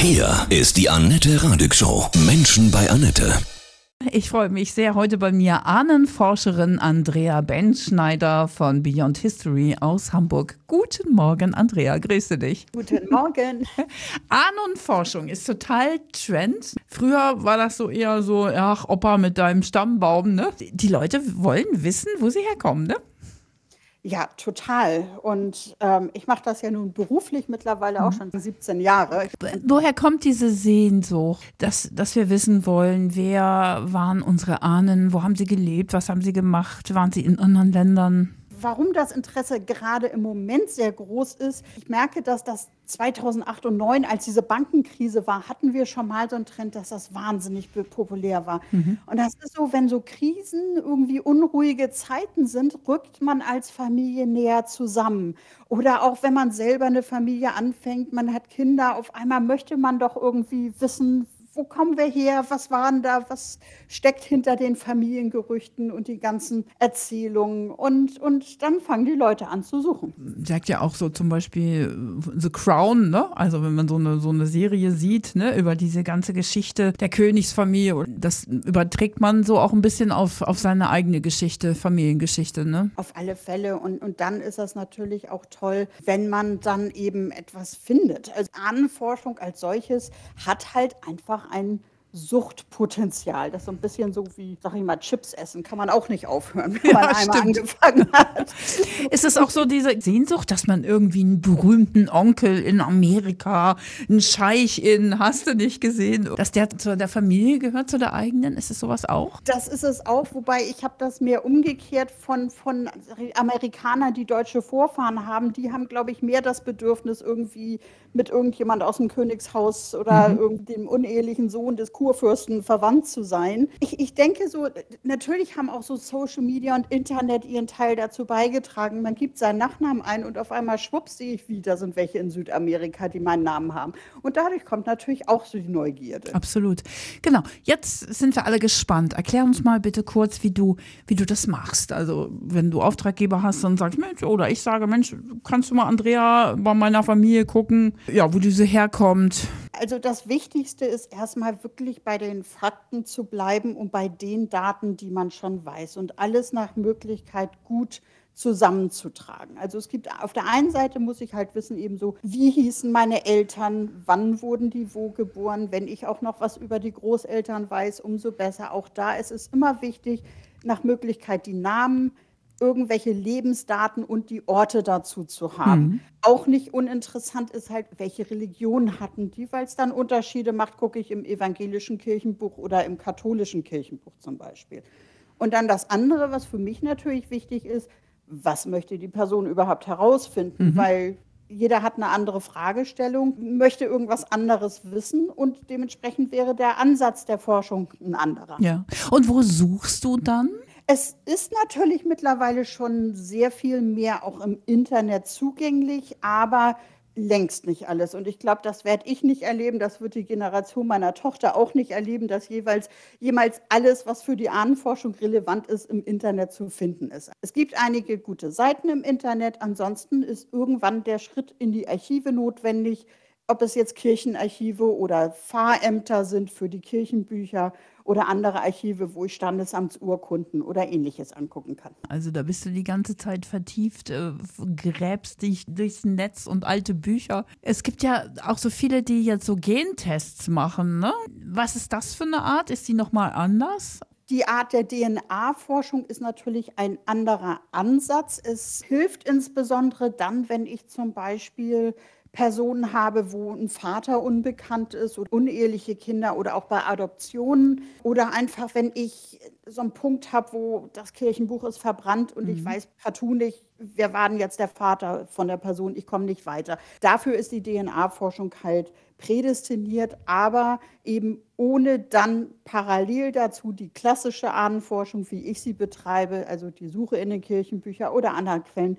Hier ist die Annette Radig Show. Menschen bei Annette. Ich freue mich sehr. Heute bei mir Ahnenforscherin Andrea Benschneider von Beyond History aus Hamburg. Guten Morgen, Andrea. Grüße dich. Guten Morgen. Ahnenforschung ist total Trend. Früher war das so eher so, ach, Opa mit deinem Stammbaum, ne? Die Leute wollen wissen, wo sie herkommen, ne? Ja, total. Und ähm, ich mache das ja nun beruflich mittlerweile auch mhm. schon 17 Jahre. Woher kommt diese Sehnsucht, dass, dass wir wissen wollen, wer waren unsere Ahnen, wo haben sie gelebt, was haben sie gemacht, waren sie in anderen Ländern? Warum das Interesse gerade im Moment sehr groß ist. Ich merke, dass das 2008 und 2009, als diese Bankenkrise war, hatten wir schon mal so einen Trend, dass das wahnsinnig populär war. Mhm. Und das ist so, wenn so Krisen irgendwie unruhige Zeiten sind, rückt man als Familie näher zusammen. Oder auch wenn man selber eine Familie anfängt, man hat Kinder, auf einmal möchte man doch irgendwie wissen, wo kommen wir her, was waren da, was steckt hinter den Familiengerüchten und die ganzen Erzählungen. Und, und dann fangen die Leute an zu suchen. Sagt ja auch so zum Beispiel äh, The Crown, ne? Also wenn man so eine, so eine Serie sieht, ne, über diese ganze Geschichte der Königsfamilie, das überträgt man so auch ein bisschen auf, auf seine eigene Geschichte, Familiengeschichte, ne? Auf alle Fälle. Und, und dann ist das natürlich auch toll, wenn man dann eben etwas findet. Also Ahnenforschung als solches hat halt einfach ein Suchtpotenzial. Das ist so ein bisschen so wie, sag ich mal, Chips essen. Kann man auch nicht aufhören, wenn man ja, einmal stimmt. angefangen hat. Ist es auch so diese Sehnsucht, dass man irgendwie einen berühmten Onkel in Amerika, einen Scheich in, hast du nicht gesehen, dass der zu der Familie gehört, zu der eigenen? Ist es sowas auch? Das ist es auch, wobei ich habe das mehr umgekehrt von, von Amerikanern, die deutsche Vorfahren haben. Die haben, glaube ich, mehr das Bedürfnis, irgendwie mit irgendjemand aus dem Königshaus oder mhm. dem unehelichen Sohn des Kurfürsten verwandt zu sein. Ich, ich denke so, natürlich haben auch so Social Media und Internet ihren Teil dazu beigetragen. Man gibt seinen Nachnamen ein und auf einmal schwupps sehe ich wieder, sind welche in Südamerika, die meinen Namen haben. Und dadurch kommt natürlich auch so die Neugierde. Absolut. Genau. Jetzt sind wir alle gespannt. Erklär uns mal bitte kurz, wie du, wie du das machst. Also, wenn du Auftraggeber hast und sagst, Mensch, oder ich sage, Mensch, kannst du mal Andrea bei meiner Familie gucken, ja, wo diese herkommt? Also das Wichtigste ist erstmal wirklich bei den Fakten zu bleiben und bei den Daten, die man schon weiß und alles nach Möglichkeit gut zusammenzutragen. Also es gibt auf der einen Seite muss ich halt wissen eben so, wie hießen meine Eltern, wann wurden die wo geboren, wenn ich auch noch was über die Großeltern weiß, umso besser. Auch da ist es immer wichtig, nach Möglichkeit die Namen, irgendwelche Lebensdaten und die Orte dazu zu haben. Mhm. Auch nicht uninteressant ist halt, welche Religion hatten die, weil es dann Unterschiede macht, gucke ich im evangelischen Kirchenbuch oder im katholischen Kirchenbuch zum Beispiel. Und dann das andere, was für mich natürlich wichtig ist, was möchte die Person überhaupt herausfinden, mhm. weil jeder hat eine andere Fragestellung, möchte irgendwas anderes wissen und dementsprechend wäre der Ansatz der Forschung ein anderer. Ja. Und wo suchst du dann? Es ist natürlich mittlerweile schon sehr viel mehr auch im Internet zugänglich, aber längst nicht alles. Und ich glaube, das werde ich nicht erleben, das wird die Generation meiner Tochter auch nicht erleben, dass jeweils jemals alles, was für die Ahnenforschung relevant ist, im Internet zu finden ist. Es gibt einige gute Seiten im Internet, ansonsten ist irgendwann der Schritt in die Archive notwendig, ob es jetzt Kirchenarchive oder Pfarrämter sind für die Kirchenbücher oder andere Archive, wo ich Standesamtsurkunden oder ähnliches angucken kann. Also da bist du die ganze Zeit vertieft, äh, gräbst dich durchs Netz und alte Bücher. Es gibt ja auch so viele, die jetzt so Gentests machen. Ne? Was ist das für eine Art? Ist die nochmal anders? Die Art der DNA-Forschung ist natürlich ein anderer Ansatz. Es hilft insbesondere dann, wenn ich zum Beispiel Personen habe, wo ein Vater unbekannt ist oder uneheliche Kinder oder auch bei Adoptionen oder einfach, wenn ich so einen Punkt habe, wo das Kirchenbuch ist verbrannt und mhm. ich weiß partout nicht, wer war denn jetzt der Vater von der Person, ich komme nicht weiter. Dafür ist die DNA-Forschung halt prädestiniert, aber eben ohne dann parallel dazu die klassische Ahnenforschung, wie ich sie betreibe, also die Suche in den Kirchenbüchern oder anderen Quellen,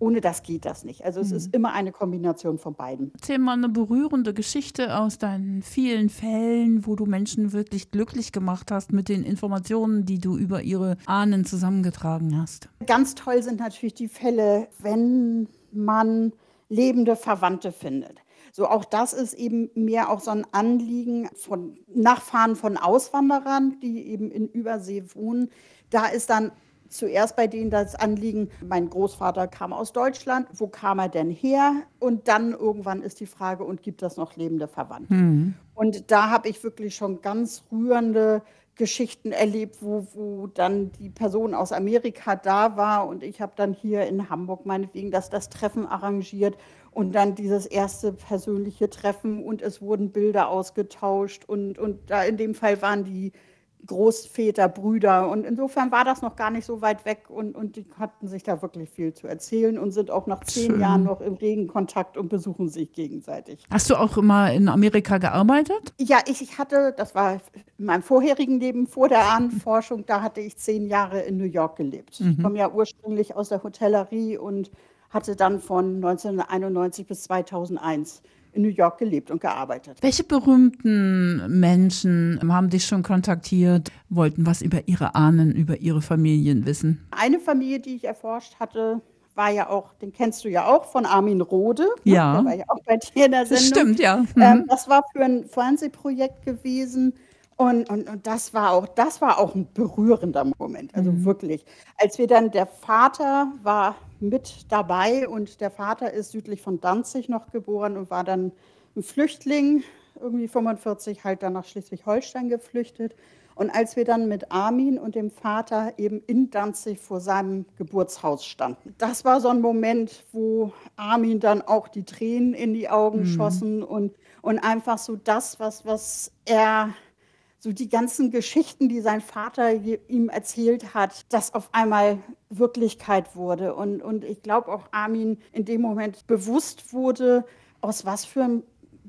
ohne das geht das nicht. Also es mhm. ist immer eine Kombination von beiden. Erzähl mal eine berührende Geschichte aus deinen vielen Fällen, wo du Menschen wirklich glücklich gemacht hast mit den Informationen, die du über ihre Ahnen zusammengetragen hast. Ganz toll sind natürlich die Fälle, wenn man lebende Verwandte findet. so auch das ist eben mehr auch so ein Anliegen von Nachfahren von Auswanderern, die eben in Übersee wohnen. Da ist dann zuerst bei denen das Anliegen, mein Großvater kam aus Deutschland, wo kam er denn her? Und dann irgendwann ist die Frage, und gibt es noch lebende Verwandte? Mhm. Und da habe ich wirklich schon ganz rührende Geschichten erlebt, wo, wo dann die Person aus Amerika da war und ich habe dann hier in Hamburg meinetwegen das, das Treffen arrangiert und dann dieses erste persönliche Treffen und es wurden Bilder ausgetauscht und, und da in dem Fall waren die Großväter, Brüder. Und insofern war das noch gar nicht so weit weg und, und die hatten sich da wirklich viel zu erzählen und sind auch nach zehn Schön. Jahren noch im regen Kontakt und besuchen sich gegenseitig. Hast du auch immer in Amerika gearbeitet? Ja, ich, ich hatte, das war in meinem vorherigen Leben vor der Ahnenforschung, da hatte ich zehn Jahre in New York gelebt. Mhm. Ich komme ja ursprünglich aus der Hotellerie und hatte dann von 1991 bis 2001 in New York gelebt und gearbeitet. Welche berühmten Menschen haben dich schon kontaktiert, wollten was über ihre Ahnen, über ihre Familien wissen? Eine Familie, die ich erforscht hatte, war ja auch, den kennst du ja auch, von Armin Rode. Ja. Der war ja auch bei dir in der Sendung. Das stimmt, ja. Mhm. Ähm, das war für ein Fernsehprojekt gewesen. Und, und, und das war auch, das war auch ein berührender Moment, also mhm. wirklich. Als wir dann, der Vater war mit dabei und der Vater ist südlich von Danzig noch geboren und war dann ein Flüchtling, irgendwie 45, halt dann nach Schleswig-Holstein geflüchtet. Und als wir dann mit Armin und dem Vater eben in Danzig vor seinem Geburtshaus standen, das war so ein Moment, wo Armin dann auch die Tränen in die Augen mhm. schossen und, und einfach so das, was, was er so die ganzen Geschichten, die sein Vater ihm erzählt hat, das auf einmal Wirklichkeit wurde. Und, und ich glaube auch Armin in dem Moment bewusst wurde, aus was für einem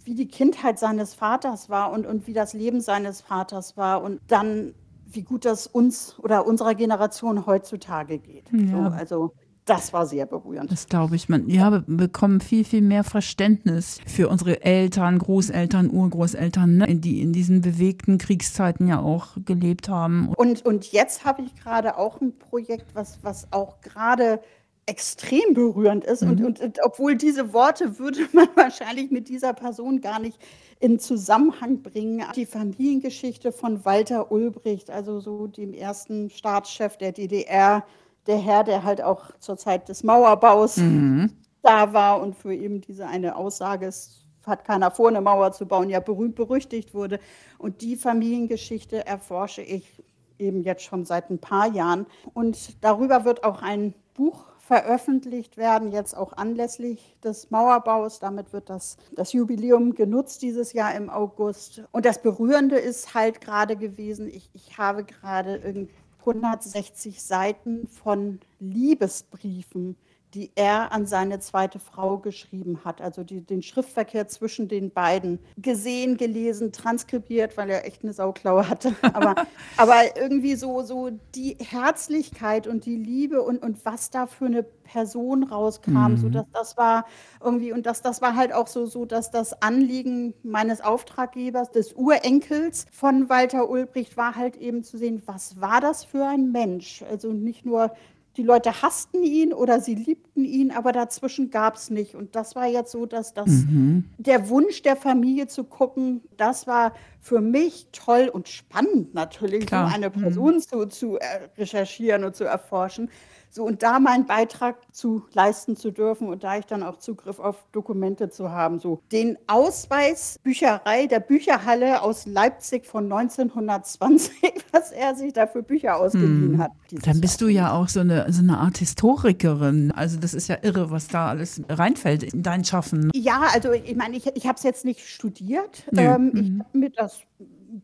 wie die Kindheit seines Vaters war und, und wie das Leben seines Vaters war und dann, wie gut das uns oder unserer Generation heutzutage geht. Ja. So, also das war sehr berührend. Das glaube ich. Man, ja, wir bekommen viel, viel mehr Verständnis für unsere Eltern, Großeltern, Urgroßeltern, ne, die in diesen bewegten Kriegszeiten ja auch gelebt haben. Und, und jetzt habe ich gerade auch ein Projekt, was, was auch gerade extrem berührend ist. Mhm. Und, und, und, obwohl diese Worte würde man wahrscheinlich mit dieser Person gar nicht in Zusammenhang bringen. Die Familiengeschichte von Walter Ulbricht, also so dem ersten Staatschef der DDR, der Herr, der halt auch zur Zeit des Mauerbaus mhm. da war und für eben diese eine Aussage, es hat keiner vor, eine Mauer zu bauen, ja berühmt berüchtigt wurde. Und die Familiengeschichte erforsche ich eben jetzt schon seit ein paar Jahren. Und darüber wird auch ein Buch veröffentlicht werden, jetzt auch anlässlich des Mauerbaus. Damit wird das, das Jubiläum genutzt dieses Jahr im August. Und das Berührende ist halt gerade gewesen, ich, ich habe gerade irgendwie 160 Seiten von Liebesbriefen die er an seine zweite Frau geschrieben hat. Also die, den Schriftverkehr zwischen den beiden gesehen, gelesen, transkribiert, weil er echt eine Sauklaue hatte. Aber, aber irgendwie so, so die Herzlichkeit und die Liebe und, und was da für eine Person rauskam, mhm. so dass das war irgendwie und das, das war halt auch so, so, dass das Anliegen meines Auftraggebers, des Urenkels von Walter Ulbricht war halt eben zu sehen, was war das für ein Mensch? Also nicht nur die Leute hassten ihn oder sie liebten ihn, aber dazwischen gab es nicht. Und das war jetzt so, dass das mhm. der Wunsch der Familie zu gucken, das war für mich toll und spannend natürlich, Klar. so eine mhm. Person mhm. zu, zu recherchieren und zu erforschen. So, und da meinen Beitrag zu leisten zu dürfen und da ich dann auch Zugriff auf Dokumente zu haben, so den Ausweis Bücherei der Bücherhalle aus Leipzig von 1920, was er sich da für Bücher ausgeliehen hm. hat. Dann bist du ja auch so eine, so eine Art Historikerin. Also das ist ja irre, was da alles reinfällt in dein Schaffen. Ja, also ich meine, ich, ich habe es jetzt nicht studiert. Ähm, ich mhm. habe mir das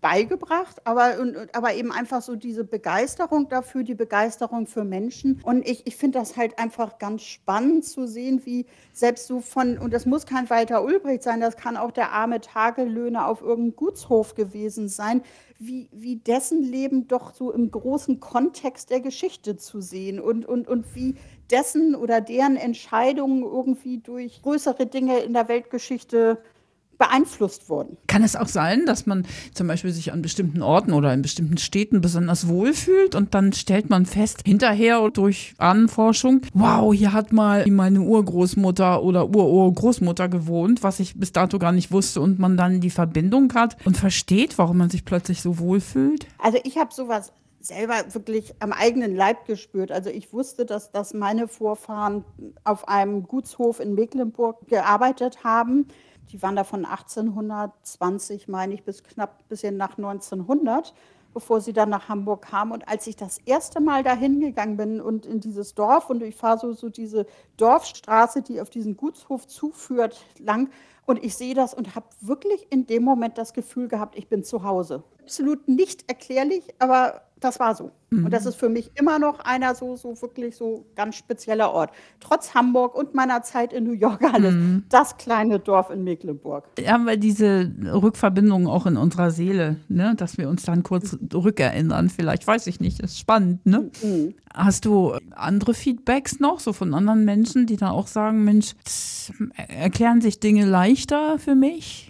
beigebracht, aber, und, aber eben einfach so diese Begeisterung dafür, die Begeisterung für Menschen. Und ich, ich finde das halt einfach ganz spannend zu sehen, wie selbst so von, und das muss kein Walter Ulbricht sein, das kann auch der arme Tagellöhner auf irgendeinem Gutshof gewesen sein, wie, wie dessen Leben doch so im großen Kontext der Geschichte zu sehen und, und, und wie dessen oder deren Entscheidungen irgendwie durch größere Dinge in der Weltgeschichte beeinflusst wurden. Kann es auch sein, dass man zum Beispiel sich an bestimmten Orten oder in bestimmten Städten besonders wohl fühlt und dann stellt man fest, hinterher durch Ahnenforschung, wow, hier hat mal meine Urgroßmutter oder Ururgroßmutter gewohnt, was ich bis dato gar nicht wusste und man dann die Verbindung hat und versteht, warum man sich plötzlich so wohl fühlt? Also ich habe sowas selber wirklich am eigenen Leib gespürt. Also ich wusste, dass, dass meine Vorfahren auf einem Gutshof in Mecklenburg gearbeitet haben. Die waren da von 1820, meine ich, bis knapp bisschen nach 1900, bevor sie dann nach Hamburg kamen. Und als ich das erste Mal dahin gegangen bin und in dieses Dorf und ich fahre so, so diese Dorfstraße, die auf diesen Gutshof zuführt, lang und ich sehe das und habe wirklich in dem Moment das Gefühl gehabt, ich bin zu Hause. Absolut nicht erklärlich, aber das war so. Mhm. Und das ist für mich immer noch einer so, so wirklich so ganz spezieller Ort. Trotz Hamburg und meiner Zeit in New York alles. Mhm. Das kleine Dorf in Mecklenburg. Haben wir diese Rückverbindung auch in unserer Seele, ne? dass wir uns dann kurz rückerinnern. Vielleicht weiß ich nicht. Das ist spannend. Ne? Mhm. Hast du andere Feedbacks noch, so von anderen Menschen, die dann auch sagen, Mensch, erklären sich Dinge leichter für mich?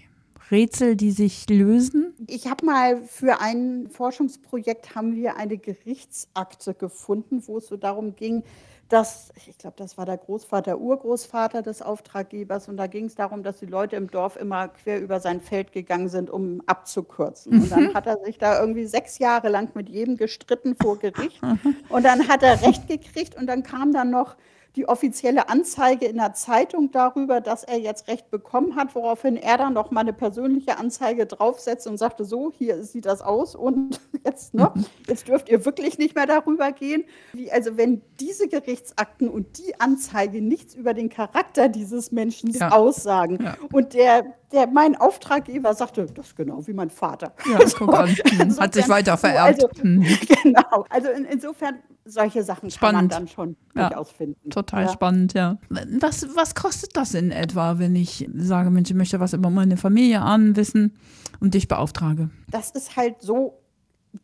Rätsel, die sich lösen? Ich habe mal für ein Forschungsprojekt haben wir eine Gerichtsakte gefunden, wo es so darum ging, dass, ich glaube, das war der Großvater, Urgroßvater des Auftraggebers und da ging es darum, dass die Leute im Dorf immer quer über sein Feld gegangen sind, um abzukürzen. Und dann mhm. hat er sich da irgendwie sechs Jahre lang mit jedem gestritten vor Gericht und dann hat er Recht gekriegt und dann kam dann noch die offizielle Anzeige in der Zeitung darüber, dass er jetzt Recht bekommen hat, woraufhin er dann noch mal eine persönliche Anzeige draufsetzt und sagte, so, hier sieht das aus und jetzt, ne, jetzt dürft ihr wirklich nicht mehr darüber gehen. Wie, also wenn diese Gerichtsakten und die Anzeige nichts über den Charakter dieses Menschen ja. aussagen ja. und der, der mein Auftraggeber sagte, das ist genau wie mein Vater. Ja, also, guck an. Hat sich weiter vererbt. Also, mhm. Genau. Also in, insofern solche Sachen spannend. kann man dann schon ja, durchaus finden. Total ja. spannend, ja. Was, was kostet das in etwa, wenn ich sage, Mensch, ich möchte was über meine Familie anwissen und dich beauftrage? Das ist halt so,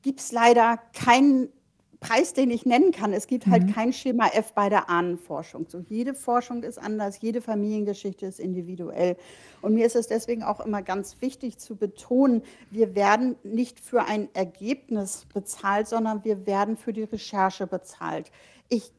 gibt es leider keinen Preis, den ich nennen kann. Es gibt halt mhm. kein Schema F bei der Ahnenforschung. So jede Forschung ist anders, jede Familiengeschichte ist individuell. Und mir ist es deswegen auch immer ganz wichtig zu betonen, wir werden nicht für ein Ergebnis bezahlt, sondern wir werden für die Recherche bezahlt. Ich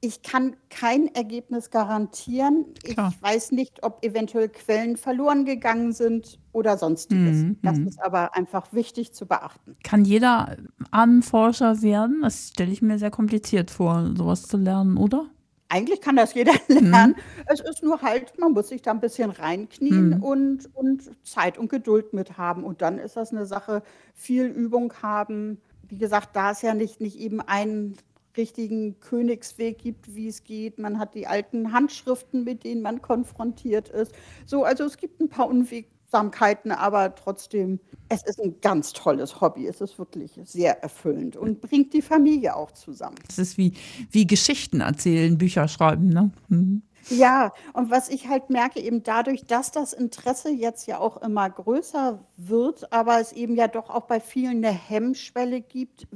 ich kann kein Ergebnis garantieren. Klar. Ich weiß nicht, ob eventuell Quellen verloren gegangen sind oder sonstiges. Mhm. Das mhm. ist aber einfach wichtig zu beachten. Kann jeder Ahnenforscher werden? Das stelle ich mir sehr kompliziert vor, sowas zu lernen, oder? Eigentlich kann das jeder lernen. Mhm. Es ist nur halt, man muss sich da ein bisschen reinknien mhm. und, und Zeit und Geduld mit haben. Und dann ist das eine Sache, viel Übung haben. Wie gesagt, da es ja nicht, nicht eben ein richtigen Königsweg gibt, wie es geht. Man hat die alten Handschriften, mit denen man konfrontiert ist. So, also es gibt ein paar Unwegsamkeiten, aber trotzdem, es ist ein ganz tolles Hobby. Es ist wirklich sehr erfüllend und bringt die Familie auch zusammen. Es ist wie, wie Geschichten erzählen, Bücher schreiben, ne? Mhm. Ja, und was ich halt merke, eben dadurch, dass das Interesse jetzt ja auch immer größer wird, aber es eben ja doch auch bei vielen eine Hemmschwelle gibt,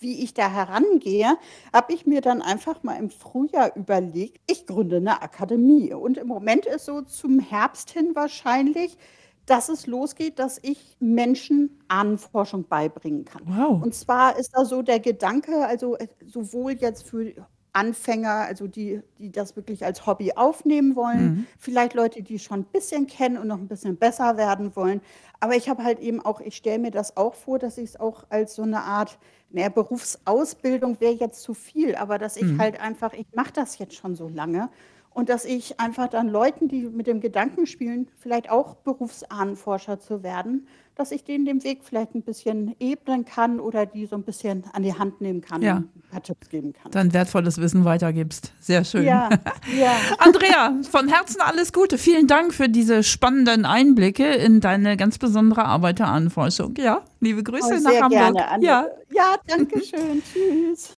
wie ich da herangehe, habe ich mir dann einfach mal im Frühjahr überlegt, ich gründe eine Akademie. Und im Moment ist so zum Herbst hin wahrscheinlich, dass es losgeht, dass ich Menschen Ahnenforschung beibringen kann. Wow. Und zwar ist da so der Gedanke, also äh, sowohl jetzt für Anfänger, also die, die das wirklich als Hobby aufnehmen wollen, mhm. vielleicht Leute, die schon ein bisschen kennen und noch ein bisschen besser werden wollen. Aber ich habe halt eben auch, ich stelle mir das auch vor, dass ich es auch als so eine Art, naja, Berufsausbildung wäre jetzt zu viel, aber dass ich mhm. halt einfach, ich mache das jetzt schon so lange und dass ich einfach dann Leuten, die mit dem Gedanken spielen, vielleicht auch Berufsahnenforscher zu werden, dass ich denen den Weg vielleicht ein bisschen ebnen kann oder die so ein bisschen an die Hand nehmen kann ja. und ein paar Tipps geben kann. Dann wertvolles Wissen weitergibst. Sehr schön. Ja, ja. Andrea, von Herzen alles Gute. Vielen Dank für diese spannenden Einblicke in deine ganz besondere Arbeit der Ahnenforschung. Ja, liebe Grüße oh, nach Hamburg. Gerne, ja. ja, danke schön. Tschüss.